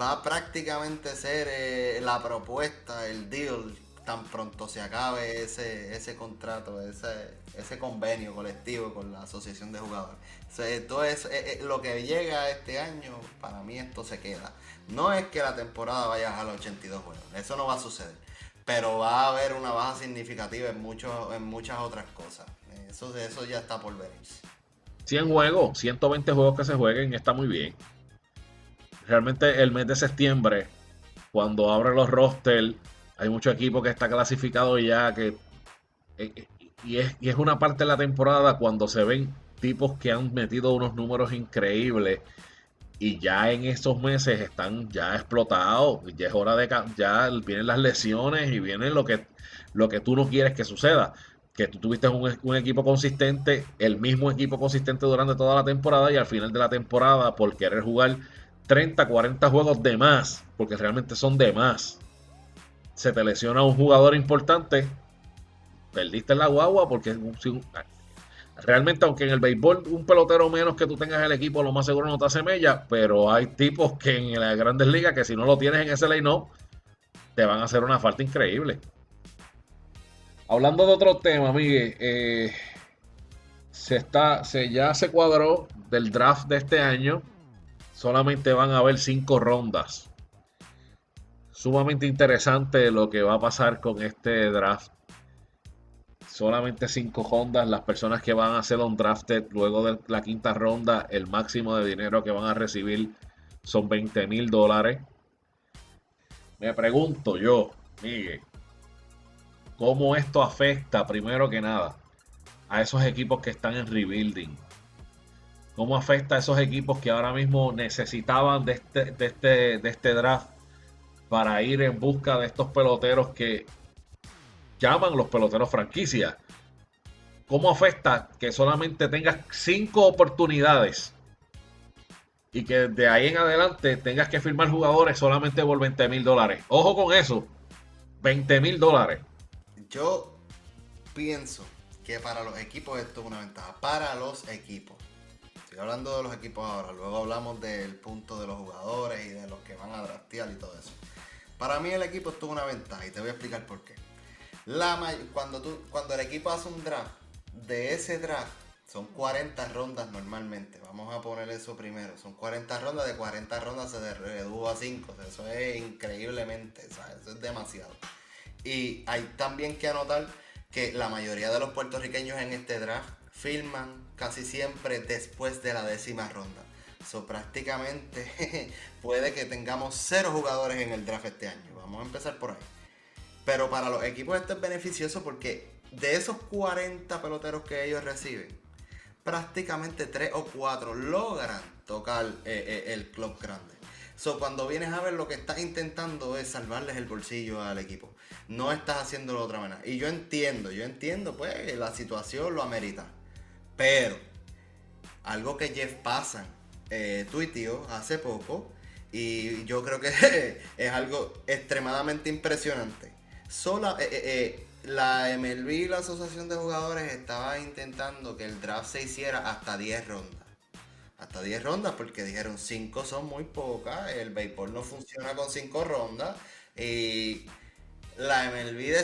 va prácticamente a ser eh, la propuesta, el deal tan pronto se acabe ese, ese contrato, ese, ese convenio colectivo con la asociación de jugadores. Entonces, eh, eh, lo que llega este año, para mí esto se queda. No es que la temporada vaya a los 82 juegos, eso no va a suceder. Pero va a haber una baja significativa en, muchos, en muchas otras cosas. Eso, eso ya está por venirse. 100 juegos, 120 juegos que se jueguen, está muy bien. Realmente el mes de septiembre, cuando abre los rosters hay muchos equipos que está clasificado ya que eh, eh, y, es, y es una parte de la temporada cuando se ven tipos que han metido unos números increíbles y ya en estos meses están ya explotados, ya es hora de ya vienen las lesiones y viene lo que lo que tú no quieres que suceda, que tú tuviste un, un, equipo consistente, el mismo equipo consistente durante toda la temporada y al final de la temporada por querer jugar 30, 40 juegos de más, porque realmente son de más. Se te lesiona un jugador importante, perdiste la guagua porque realmente aunque en el béisbol un pelotero menos que tú tengas el equipo lo más seguro no te hace mella, pero hay tipos que en las grandes ligas que si no lo tienes en ese line-up te van a hacer una falta increíble. Hablando de otro tema, Miguel, eh, se está, se ya se cuadró del draft de este año. Solamente van a haber cinco rondas. Sumamente interesante lo que va a pasar con este draft solamente cinco rondas. Las personas que van a ser un drafted luego de la quinta ronda, el máximo de dinero que van a recibir son 20 mil dólares. Me pregunto yo, Miguel, ¿cómo esto afecta primero que nada a esos equipos que están en rebuilding? ¿Cómo afecta a esos equipos que ahora mismo necesitaban de este, de este, de este draft para ir en busca de estos peloteros que llaman los peloteros franquicia. ¿Cómo afecta que solamente tengas cinco oportunidades y que de ahí en adelante tengas que firmar jugadores solamente por 20 mil dólares? Ojo con eso, 20 mil dólares. Yo pienso que para los equipos esto es una ventaja. Para los equipos. Estoy hablando de los equipos ahora. Luego hablamos del punto de los jugadores y de los que van a draftear y todo eso. Para mí el equipo esto es una ventaja y te voy a explicar por qué. La cuando, tú, cuando el equipo hace un draft, de ese draft son 40 rondas normalmente. Vamos a poner eso primero. Son 40 rondas, de 40 rondas se redujo a 5. eso es increíblemente, eso es demasiado. Y hay también que anotar que la mayoría de los puertorriqueños en este draft filman casi siempre después de la décima ronda. So, prácticamente puede que tengamos cero jugadores en el draft este año. Vamos a empezar por ahí. Pero para los equipos esto es beneficioso porque de esos 40 peloteros que ellos reciben, prácticamente 3 o 4 logran tocar eh, eh, el club grande. So, cuando vienes a ver lo que estás intentando es salvarles el bolsillo al equipo. No estás haciéndolo de otra manera. Y yo entiendo, yo entiendo, pues la situación lo amerita. Pero, algo que Jeff Passan eh, hace poco, y yo creo que es algo extremadamente impresionante. Sola, eh, eh, eh, la MLB la Asociación de Jugadores estaba intentando que el draft se hiciera hasta 10 rondas. Hasta 10 rondas porque dijeron 5 son muy pocas, el béisbol no funciona con 5 rondas y la MLB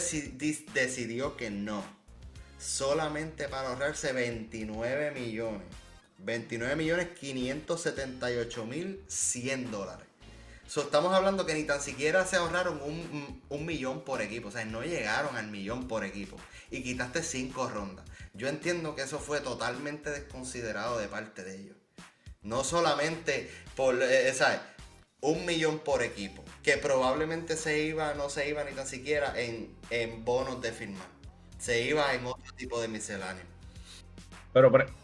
decidió que no. Solamente para ahorrarse 29 millones. 29 millones 578 mil 100 dólares estamos hablando que ni tan siquiera se ahorraron un, millón por equipo. O sea, no llegaron al millón por equipo. Y quitaste cinco rondas. Yo entiendo que eso fue totalmente desconsiderado de parte de ellos. No solamente por, eh, eh, ¿sabes? Un millón por equipo. Que probablemente se iba, no se iba ni tan siquiera en, en bonos de firmar. Se iba en otro tipo de misceláneo. Pero, pero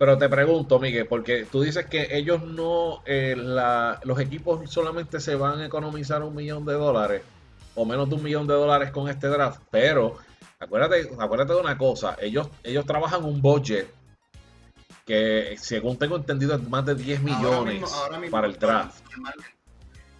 pero te pregunto, Miguel, porque tú dices que ellos no, eh, los equipos solamente se van a economizar un millón de dólares o menos de un millón de dólares con este draft, pero acuérdate, acuérdate de una cosa, ellos, ellos trabajan un budget que según tengo entendido es más de 10 millones para el draft.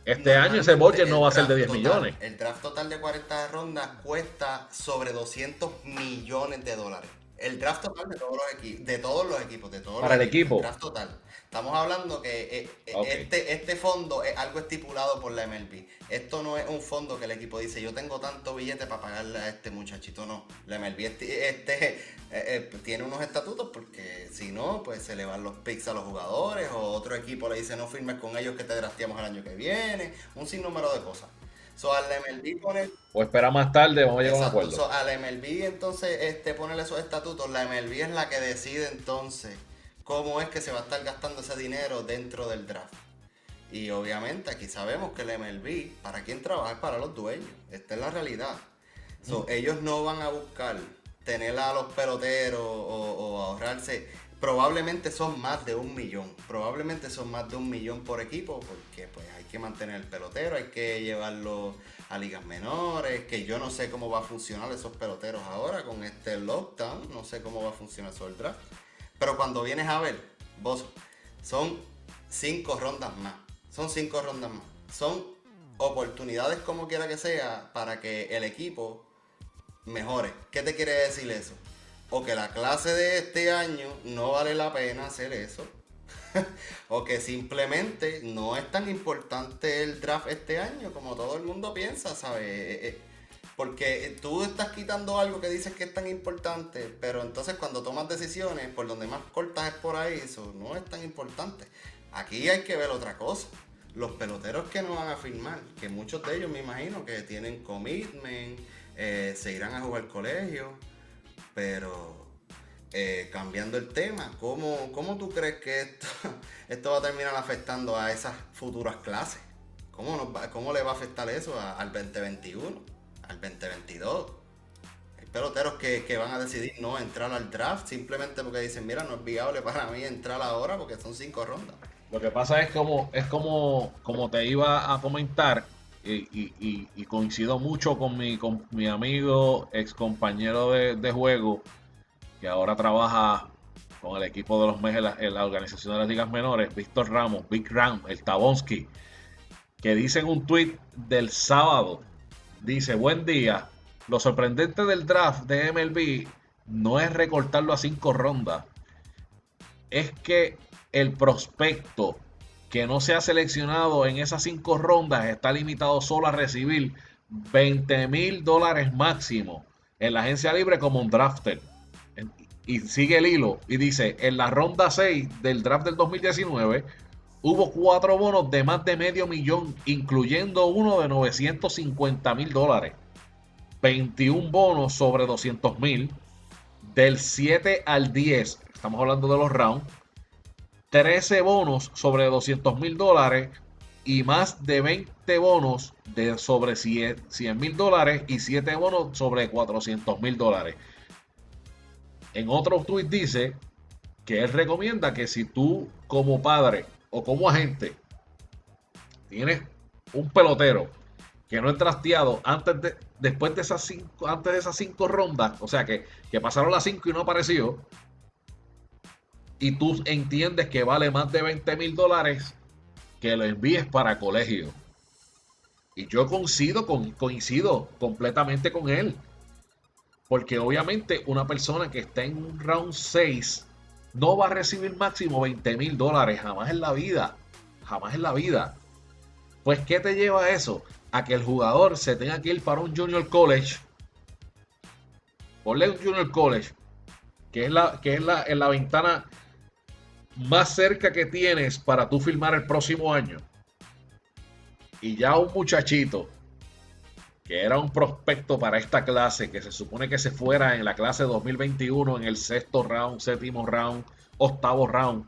Este año ese budget no va a ser de 10 millones. El draft total de 40 rondas cuesta sobre 200 millones de dólares. El draft total de todos los equipos, de todos los equipos, de todos Para el equipo. El draft total. Estamos hablando que eh, eh, este, este fondo es algo estipulado por la MLB. Esto no es un fondo que el equipo dice, yo tengo tanto billete para pagarle a este muchachito. No, la MLB este, este eh, tiene unos estatutos porque si no, pues se le van los picks a los jugadores o otro equipo le dice no firmes con ellos que te drafteamos el año que viene. Un sinnúmero de cosas. So, al MLB pone... O espera más tarde, vamos a llegar a un acuerdo. So, al MLB entonces este, ponerle esos estatutos, la MLB es la que decide entonces cómo es que se va a estar gastando ese dinero dentro del draft. Y obviamente aquí sabemos que el MLB, ¿para quién trabaja? Es para los dueños. Esta es la realidad. So, Ellos no van a buscar tener a los peloteros o, ahorrarse probablemente son más de un millón. Probablemente son más de un millón por equipo porque pues hay que mantener el pelotero, hay que llevarlo a ligas menores, que yo no sé cómo va a funcionar esos peloteros ahora con este lockdown, no sé cómo va a funcionar el draft. Pero cuando vienes a ver, vos, son cinco rondas más. Son cinco rondas más. Son oportunidades como quiera que sea para que el equipo mejore. ¿Qué te quiere decir eso? O que la clase de este año no vale la pena hacer eso. o que simplemente no es tan importante el draft este año como todo el mundo piensa, ¿sabes? Eh, eh, porque tú estás quitando algo que dices que es tan importante, pero entonces cuando tomas decisiones, por donde más cortas es por ahí, eso no es tan importante. Aquí hay que ver otra cosa los peloteros que no van a firmar, que muchos de ellos me imagino que tienen commitment, eh, se irán a jugar colegio, pero eh, cambiando el tema, ¿cómo, ¿cómo, tú crees que esto, esto va a terminar afectando a esas futuras clases? ¿Cómo, cómo le va a afectar eso al 2021, al 2022? Hay peloteros que, que van a decidir no entrar al draft simplemente porque dicen, mira, no es viable para mí entrar ahora porque son cinco rondas. Lo que pasa es como, es como, como te iba a comentar, y, coincido mucho con mi, con mi amigo, ex compañero de, juego, que ahora trabaja con el equipo de los Mejes en la, organización de las ligas menores, Víctor Ramos, Big Ram, el Tabonsky, que dice en un tweet del sábado, dice, buen día, lo sorprendente del draft de MLB no es recortarlo a cinco rondas, es que el prospecto que no se ha seleccionado en esas cinco rondas está limitado solo a recibir 20 mil dólares máximo en la agencia libre como un drafter. Y sigue el hilo y dice, en la ronda 6 del draft del 2019 hubo cuatro bonos de más de medio millón, incluyendo uno de 950 mil dólares. 21 bonos sobre 200 mil. Del 7 al 10, estamos hablando de los rounds, 13 bonos sobre 200 mil dólares y más de 20 bonos de sobre 100 mil dólares y 7 bonos sobre 400 mil dólares. En otro tweet dice que él recomienda que si tú como padre o como agente tienes un pelotero que no es trasteado antes de, después de esas cinco, antes de esas cinco rondas, o sea que, que pasaron las cinco y no apareció, y tú entiendes que vale más de 20 mil dólares, que lo envíes para colegio. Y yo coincido, con, coincido completamente con él. Porque obviamente una persona que está en un round 6 no va a recibir máximo 20 mil dólares jamás en la vida. Jamás en la vida. Pues ¿qué te lleva a eso? A que el jugador se tenga que ir para un junior college. Ponle un junior college. Que es la, que es la, en la ventana más cerca que tienes para tú filmar el próximo año. Y ya un muchachito que era un prospecto para esta clase, que se supone que se fuera en la clase 2021 en el sexto round, séptimo round, octavo round.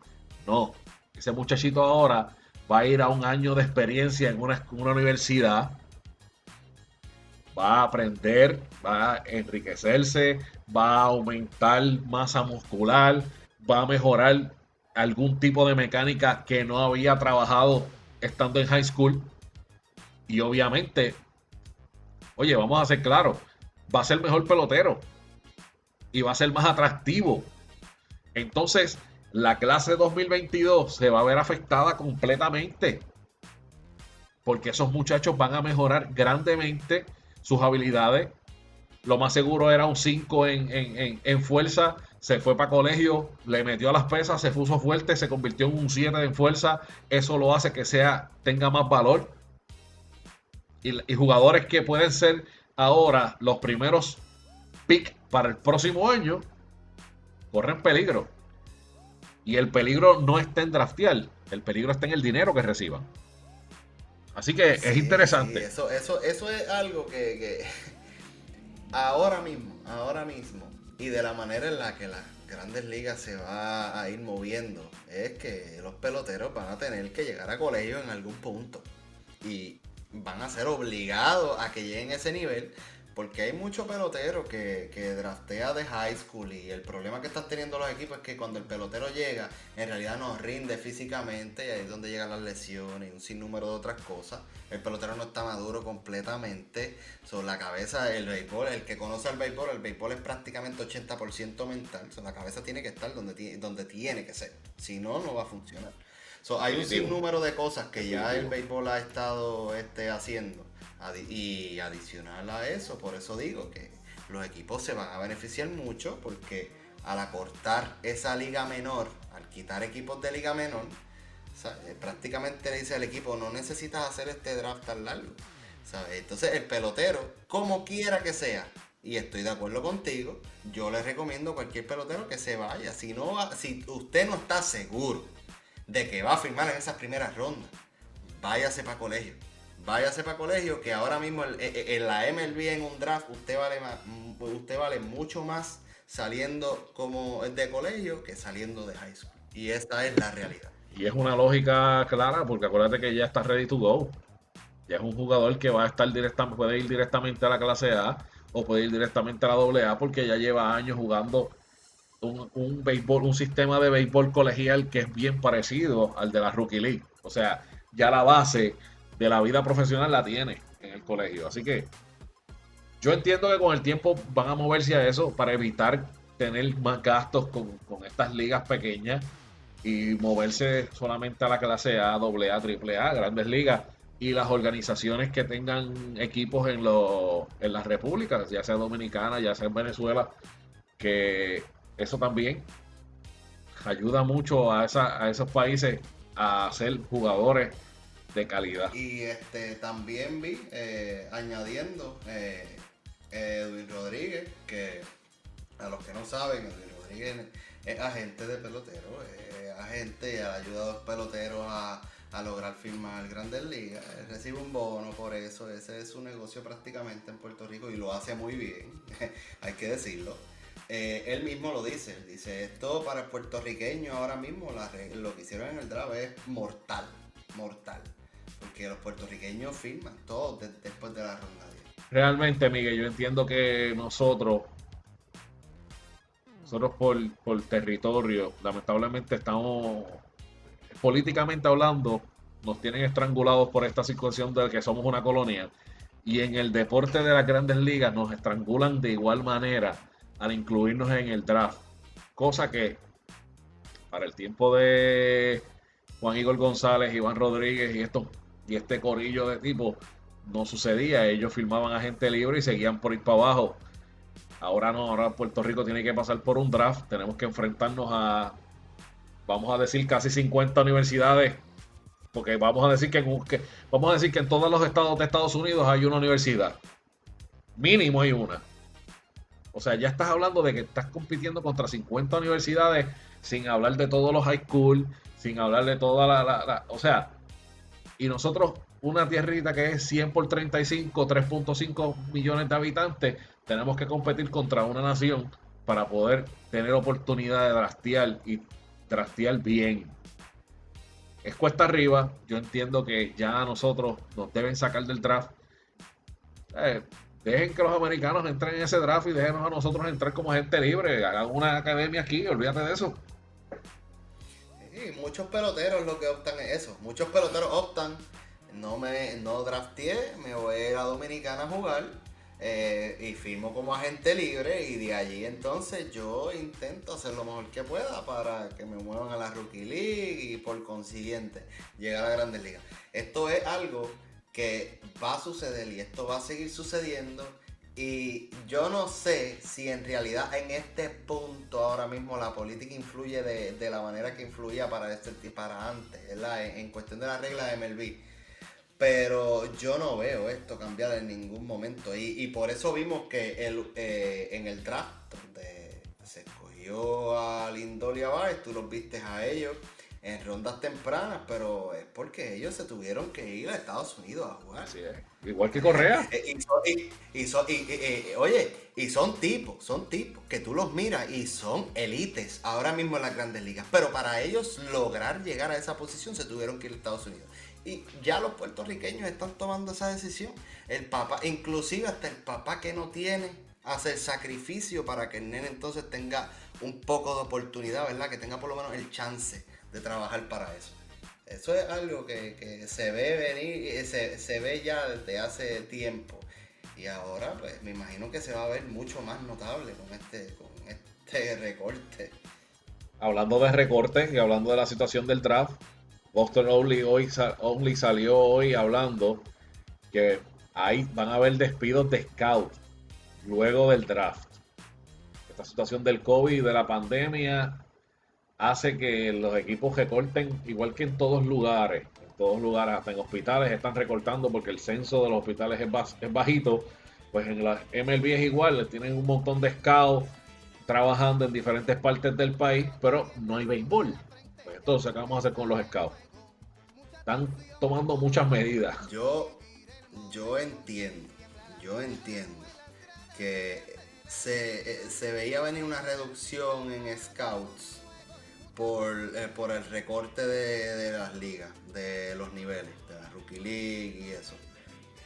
No, ese muchachito ahora va a ir a un año de experiencia en una, una universidad, va a aprender, va a enriquecerse, va a aumentar masa muscular, va a mejorar algún tipo de mecánica que no había trabajado estando en high school. Y obviamente, oye, vamos a ser claros, va a ser mejor pelotero y va a ser más atractivo. Entonces, la clase 2022 se va a ver afectada completamente. Porque esos muchachos van a mejorar grandemente sus habilidades. Lo más seguro era un 5 en, en fuerza se fue para colegio, le metió a las pesas, se puso fuerte, se convirtió en un 7 en fuerza. Eso lo hace que sea, tenga más valor. Y, jugadores que pueden ser ahora los primeros pick para el próximo año, corren peligro. Y el peligro no está en draftear, el peligro está en el dinero que reciban. Así que es interesante. eso, eso, eso es algo que, que ahora mismo, ahora mismo, y de la manera en la que las grandes ligas se va a ir moviendo es que los peloteros van a tener que llegar a colegio en algún punto y van a ser obligados a que lleguen a ese nivel Porque hay muchos peloteros que, que draftea de high school y el problema que están teniendo los equipos es que cuando el pelotero llega, en realidad no rinde físicamente y ahí es donde llegan las lesiones y un sinnúmero de otras cosas. El pelotero no está maduro completamente. Sobre la cabeza, el béisbol, el que conoce el béisbol, el béisbol es prácticamente 80% mental. So, la cabeza tiene que estar donde, donde tiene que ser. Si no, no va a funcionar. So, hay un sinnúmero de cosas que ya el béisbol ha estado este, haciendo y adicional a eso, por eso digo que los equipos se van a beneficiar mucho porque al acortar esa liga menor, al quitar equipos de liga menor, eh, prácticamente le dice al equipo, no necesitas hacer este draft tan largo. Entonces el pelotero, como quiera que sea, y estoy de acuerdo contigo, yo le recomiendo a cualquier pelotero que se vaya. Si, no si usted no está seguro de que va a firmar en esas primeras rondas, váyase para colegio váyase para colegio, que ahora mismo eh, eh, en la MLB en un draft usted vale, mm, usted vale mucho más saliendo como de colegio que saliendo de high school. Y esta es la realidad. Y es una lógica clara, porque acuérdate que ya está ready to go. Ya es un jugador que va a estar directamente, puede ir directamente a la clase A o puede ir directamente a la AA porque ya lleva años jugando un, béisbol, un sistema de béisbol colegial que es bien parecido al de la Rookie League. O sea, ya la base de la vida profesional la tiene en el colegio. Así que yo entiendo que con el tiempo van a moverse a eso para evitar tener más gastos con, estas ligas pequeñas y moverse solamente a la clase A, AA, AAA, grandes ligas y las organizaciones que tengan equipos en, en las repúblicas, ya sea dominicana, ya sea en Venezuela, que eso también ayuda mucho a, esa, a esos países a ser jugadores de calidad. Y este también vi, eh, añadiendo, eh, Edwin Rodríguez, que a los que no saben, Edwin Rodríguez es agente de pelotero, es agente ha ayudado a los peloteros a, lograr firmar grandes ligas, recibe un bono por eso, ese es su negocio prácticamente en Puerto Rico y lo hace muy bien, hay que decirlo. Eh, él mismo lo dice, dice, esto para el puertorriqueño ahora mismo, lo que hicieron en el draft es mortal, mortal porque los puertorriqueños firman todo después de la ronda Realmente, Miguel, yo entiendo que nosotros, nosotros por, por territorio, lamentablemente estamos, políticamente hablando, nos tienen estrangulados por esta situación de que somos una colonia. Y en el deporte de las grandes ligas nos estrangulan de igual manera al incluirnos en el draft. Cosa que para el tiempo de Juan Igor González, Iván Rodríguez y estos y este corillo de tipo no sucedía. Ellos firmaban a gente libre y seguían por ir para abajo. Ahora no, ahora Puerto Rico tiene que pasar por un draft. Tenemos que enfrentarnos a, vamos a decir, casi 50 universidades. Porque vamos a decir que, que vamos a decir que en todos los estados de Estados Unidos hay una universidad. Mínimo hay una. O sea, ya estás hablando de que estás compitiendo contra 50 universidades sin hablar de todos los high school, sin hablar de toda la, o sea, y nosotros, una tierrita que es 100 por 35, 3.5 millones de habitantes, tenemos que competir contra una nación para poder tener oportunidad de trastear y trastear bien. Es cuesta arriba, yo entiendo que ya nosotros nos deben sacar del draft. Eh, dejen que los americanos entren en ese draft y déjenos a nosotros entrar como gente libre. Hagan una academia aquí, olvídate de eso muchos peloteros lo que optan es eso. Muchos peloteros optan, no me no drafteé, me voy a ir Dominicana a jugar eh, y firmo como agente libre y de allí entonces yo intento hacer lo mejor que pueda para que me muevan a la Rookie League y por consiguiente llegar a la Grandes Ligas. Esto es algo que va a suceder y esto va a seguir sucediendo y yo no sé si en realidad en este punto ahora mismo la política influye de, la manera que influía para, este, para antes. En, cuestión de la regla de MLB. Pero yo no veo esto cambiar en ningún momento. Y, por eso vimos que el, eh, en el draft donde se escogió a Lindor y tú los viste a ellos en rondas tempranas, pero es porque ellos se tuvieron que ir a Estados Unidos a jugar. Así es. Igual que Correa. Eh, y, son, y, eh, oye, y son tipos, son tipos que tú los miras y son élites ahora mismo en las grandes ligas. Pero para ellos lograr llegar a esa posición se tuvieron que ir a Estados Unidos. Y ya los puertorriqueños están tomando esa decisión. El papá, inclusive hasta el papá que no tiene, hace el sacrificio para que el nene entonces tenga un poco de oportunidad, ¿verdad? Que tenga por lo menos el chance de trabajar para eso. Eso es algo que, se ve venir, se, se, ve ya desde hace tiempo. Y ahora, pues, me imagino que se va a ver mucho más notable con este, con este recorte. Hablando de recortes y hablando de la situación del draft, Boston Only, hoy, Only salió hoy hablando que ahí van a haber despidos de scout luego del draft. Esta situación del COVID y de la pandemia hace que los equipos recorten, igual que en todos lugares, en todos lugares, hasta en hospitales están recortando porque el censo de los hospitales es, bajito, pues en la MLB es igual, tienen un montón de scouts trabajando en diferentes partes del país, pero no hay béisbol. Pues entonces, ¿qué vamos a hacer con los scouts? Están tomando muchas medidas. Yo, yo entiendo, yo entiendo que se, se veía venir una reducción en scouts eh, por, el recorte de, las ligas, de los niveles, de la Rookie League y eso.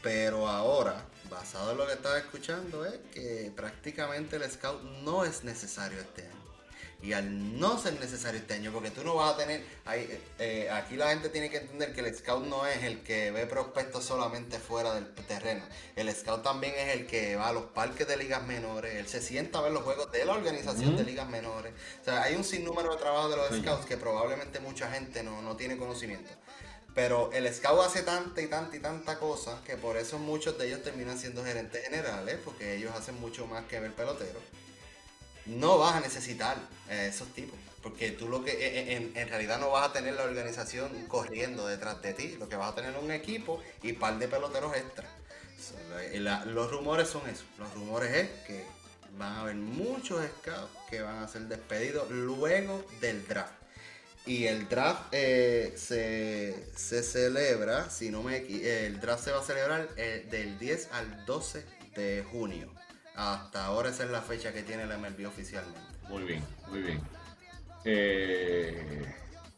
Pero ahora, basado en lo que estaba escuchando, es que prácticamente el scout no es necesario este año. Y al no ser necesario este año, porque tú no vas a tener, eh, eh, aquí la gente tiene que entender que el scout no es el que ve prospectos solamente fuera del terreno. El scout también es el que va a los parques de ligas menores, él se sienta a ver los juegos de la organización de ligas menores. O sea, hay un sinnúmero de trabajo de los scouts que probablemente mucha gente no, no tiene conocimiento. Pero el scout hace tanta y tanta y tanta cosa que por eso muchos de ellos terminan siendo gerentes generales, porque ellos hacen mucho más que ver pelotero no vas a necesitar esos tipos. Porque tú lo que eh, eh, en, realidad no vas a tener la organización corriendo detrás de ti. Lo que vas a tener un equipo y par de peloteros extra. los rumores son eso. Los rumores es que van a haber muchos scouts que van a ser despedidos luego del draft. Y el draft se, celebra, si no me el draft se va a celebrar del 10 al 12 de junio. Hasta ahora esa es la fecha que tiene la MLB oficialmente. Muy bien, muy bien. Eh,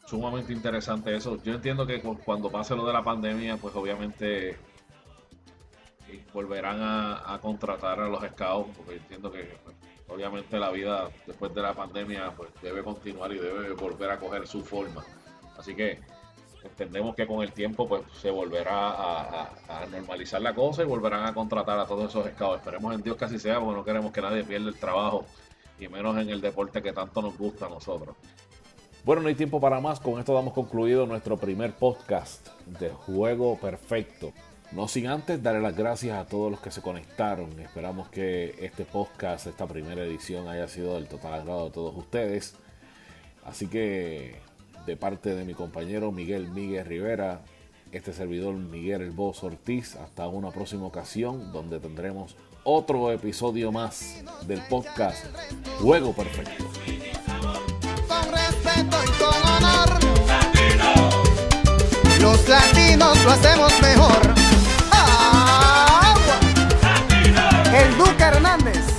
sumamente interesante eso. Yo entiendo que cuando pase lo de la pandemia, pues obviamente eh, volverán a, contratar a los scouts, porque entiendo que pues, obviamente la vida después de la pandemia pues debe continuar y debe volver a coger su forma. Así que entendemos que con el tiempo pues se volverá a, normalizar la cosa y volverán a contratar a todos esos scouts. Esperemos en Dios que así sea, porque no queremos que nadie pierda el trabajo y menos en el deporte que tanto nos gusta a nosotros. Bueno, no hay tiempo para más. Con esto damos concluido nuestro primer podcast de Juego Perfecto. No sin antes darle las gracias a todos los que se conectaron. Esperamos que este podcast, esta primera edición, haya sido del total agrado de todos ustedes. Así que de parte de mi compañero Miguel Miguel Rivera, este servidor Miguel El Boz Ortiz. Hasta una próxima ocasión donde tendremos otro episodio más del podcast Juego Perfecto. Con respeto y con honor. Los latinos lo hacemos mejor. El Duque Hernández.